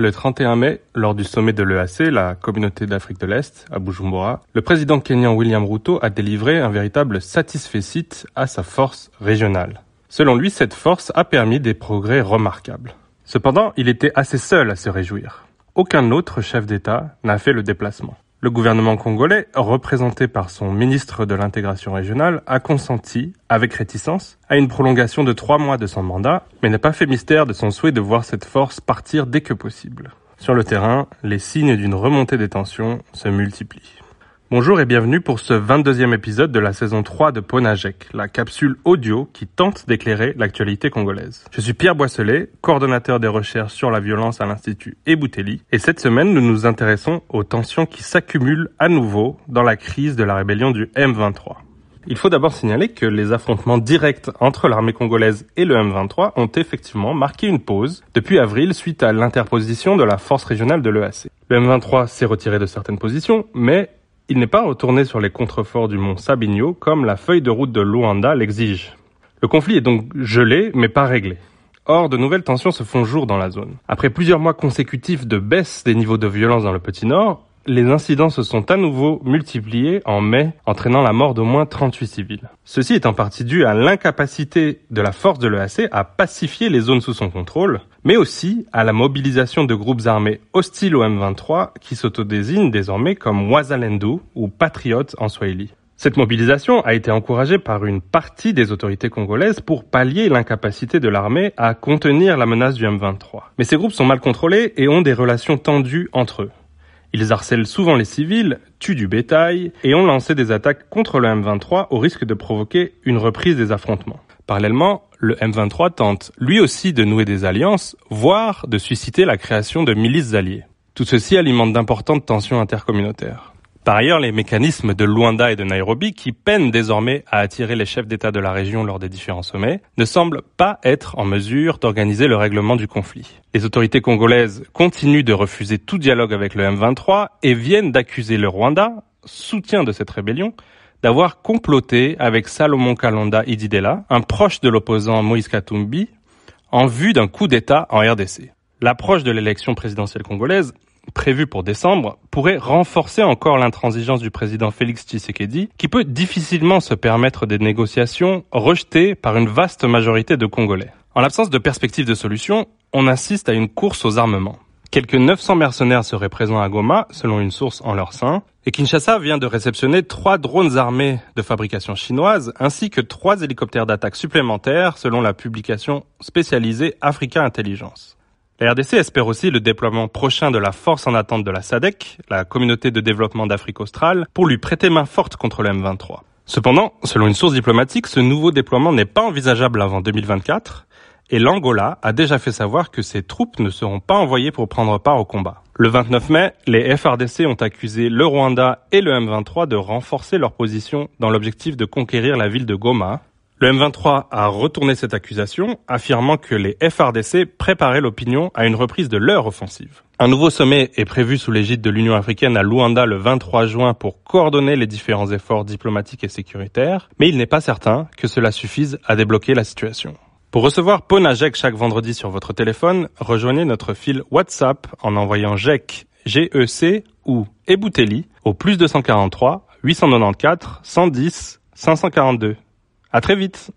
Le 31 mai, lors du sommet de l'EAC, la communauté d'Afrique de l'Est, à Bujumbura, le président kenyan William Ruto a délivré un véritable satisfecit à sa force régionale. Selon lui, cette force a permis des progrès remarquables. Cependant, il était assez seul à se réjouir. Aucun autre chef d'État n'a fait le déplacement. Le gouvernement congolais, représenté par son ministre de l'intégration régionale, a consenti, avec réticence, à une prolongation de trois mois de son mandat, mais n'a pas fait mystère de son souhait de voir cette force partir dès que possible. Sur le terrain, les signes d'une remontée des tensions se multiplient. Bonjour et bienvenue pour ce 22e épisode de la saison 3 de Ponajek, la capsule audio qui tente d'éclairer l'actualité congolaise. Je suis Pierre Boisselet, coordonnateur des recherches sur la violence à l'Institut Ebouteli, et cette semaine nous nous intéressons aux tensions qui s'accumulent à nouveau dans la crise de la rébellion du M23. Il faut d'abord signaler que les affrontements directs entre l'armée congolaise et le M23 ont effectivement marqué une pause depuis avril suite à l'interposition de la force régionale de l'EAC. Le M23 s'est retiré de certaines positions, mais il n'est pas retourné sur les contreforts du mont Sabinho comme la feuille de route de Luanda l'exige. Le conflit est donc gelé mais pas réglé. Or, de nouvelles tensions se font jour dans la zone. Après plusieurs mois consécutifs de baisse des niveaux de violence dans le Petit Nord, les incidents se sont à nouveau multipliés en mai, entraînant la mort d'au moins 38 civils. Ceci est en partie dû à l'incapacité de la force de l'EAC à pacifier les zones sous son contrôle, mais aussi à la mobilisation de groupes armés hostiles au M23 qui s'autodésignent désormais comme Wazalendu ou Patriotes en Swahili. Cette mobilisation a été encouragée par une partie des autorités congolaises pour pallier l'incapacité de l'armée à contenir la menace du M23. Mais ces groupes sont mal contrôlés et ont des relations tendues entre eux. Ils harcèlent souvent les civils, tuent du bétail et ont lancé des attaques contre le M23 au risque de provoquer une reprise des affrontements. Parallèlement, le M23 tente lui aussi de nouer des alliances, voire de susciter la création de milices alliées. Tout ceci alimente d'importantes tensions intercommunautaires. Par ailleurs, les mécanismes de Luanda et de Nairobi, qui peinent désormais à attirer les chefs d'État de la région lors des différents sommets, ne semblent pas être en mesure d'organiser le règlement du conflit. Les autorités congolaises continuent de refuser tout dialogue avec le M23 et viennent d'accuser le Rwanda, soutien de cette rébellion, d'avoir comploté avec Salomon Kalonda Ididela, un proche de l'opposant Moïse Katumbi, en vue d'un coup d'État en RDC. L'approche de l'élection présidentielle congolaise prévu pour décembre pourrait renforcer encore l'intransigeance du président Félix Tshisekedi, qui peut difficilement se permettre des négociations rejetées par une vaste majorité de Congolais. En l'absence de perspective de solution, on assiste à une course aux armements. Quelques 900 mercenaires seraient présents à Goma, selon une source en leur sein, et Kinshasa vient de réceptionner trois drones armés de fabrication chinoise, ainsi que trois hélicoptères d'attaque supplémentaires, selon la publication spécialisée Africa Intelligence. La RDC espère aussi le déploiement prochain de la force en attente de la SADC, la communauté de développement d'Afrique australe, pour lui prêter main forte contre le M23. Cependant, selon une source diplomatique, ce nouveau déploiement n'est pas envisageable avant 2024, et l'Angola a déjà fait savoir que ses troupes ne seront pas envoyées pour prendre part au combat. Le 29 mai, les FRDC ont accusé le Rwanda et le M23 de renforcer leur position dans l'objectif de conquérir la ville de Goma, le M23 a retourné cette accusation, affirmant que les FRDC préparaient l'opinion à une reprise de leur offensive. Un nouveau sommet est prévu sous l'égide de l'Union africaine à Luanda le 23 juin pour coordonner les différents efforts diplomatiques et sécuritaires, mais il n'est pas certain que cela suffise à débloquer la situation. Pour recevoir Ponajek chaque vendredi sur votre téléphone, rejoignez notre fil WhatsApp en envoyant GEC, GEC ou Ebouteli au plus 243 894 110 542. À très vite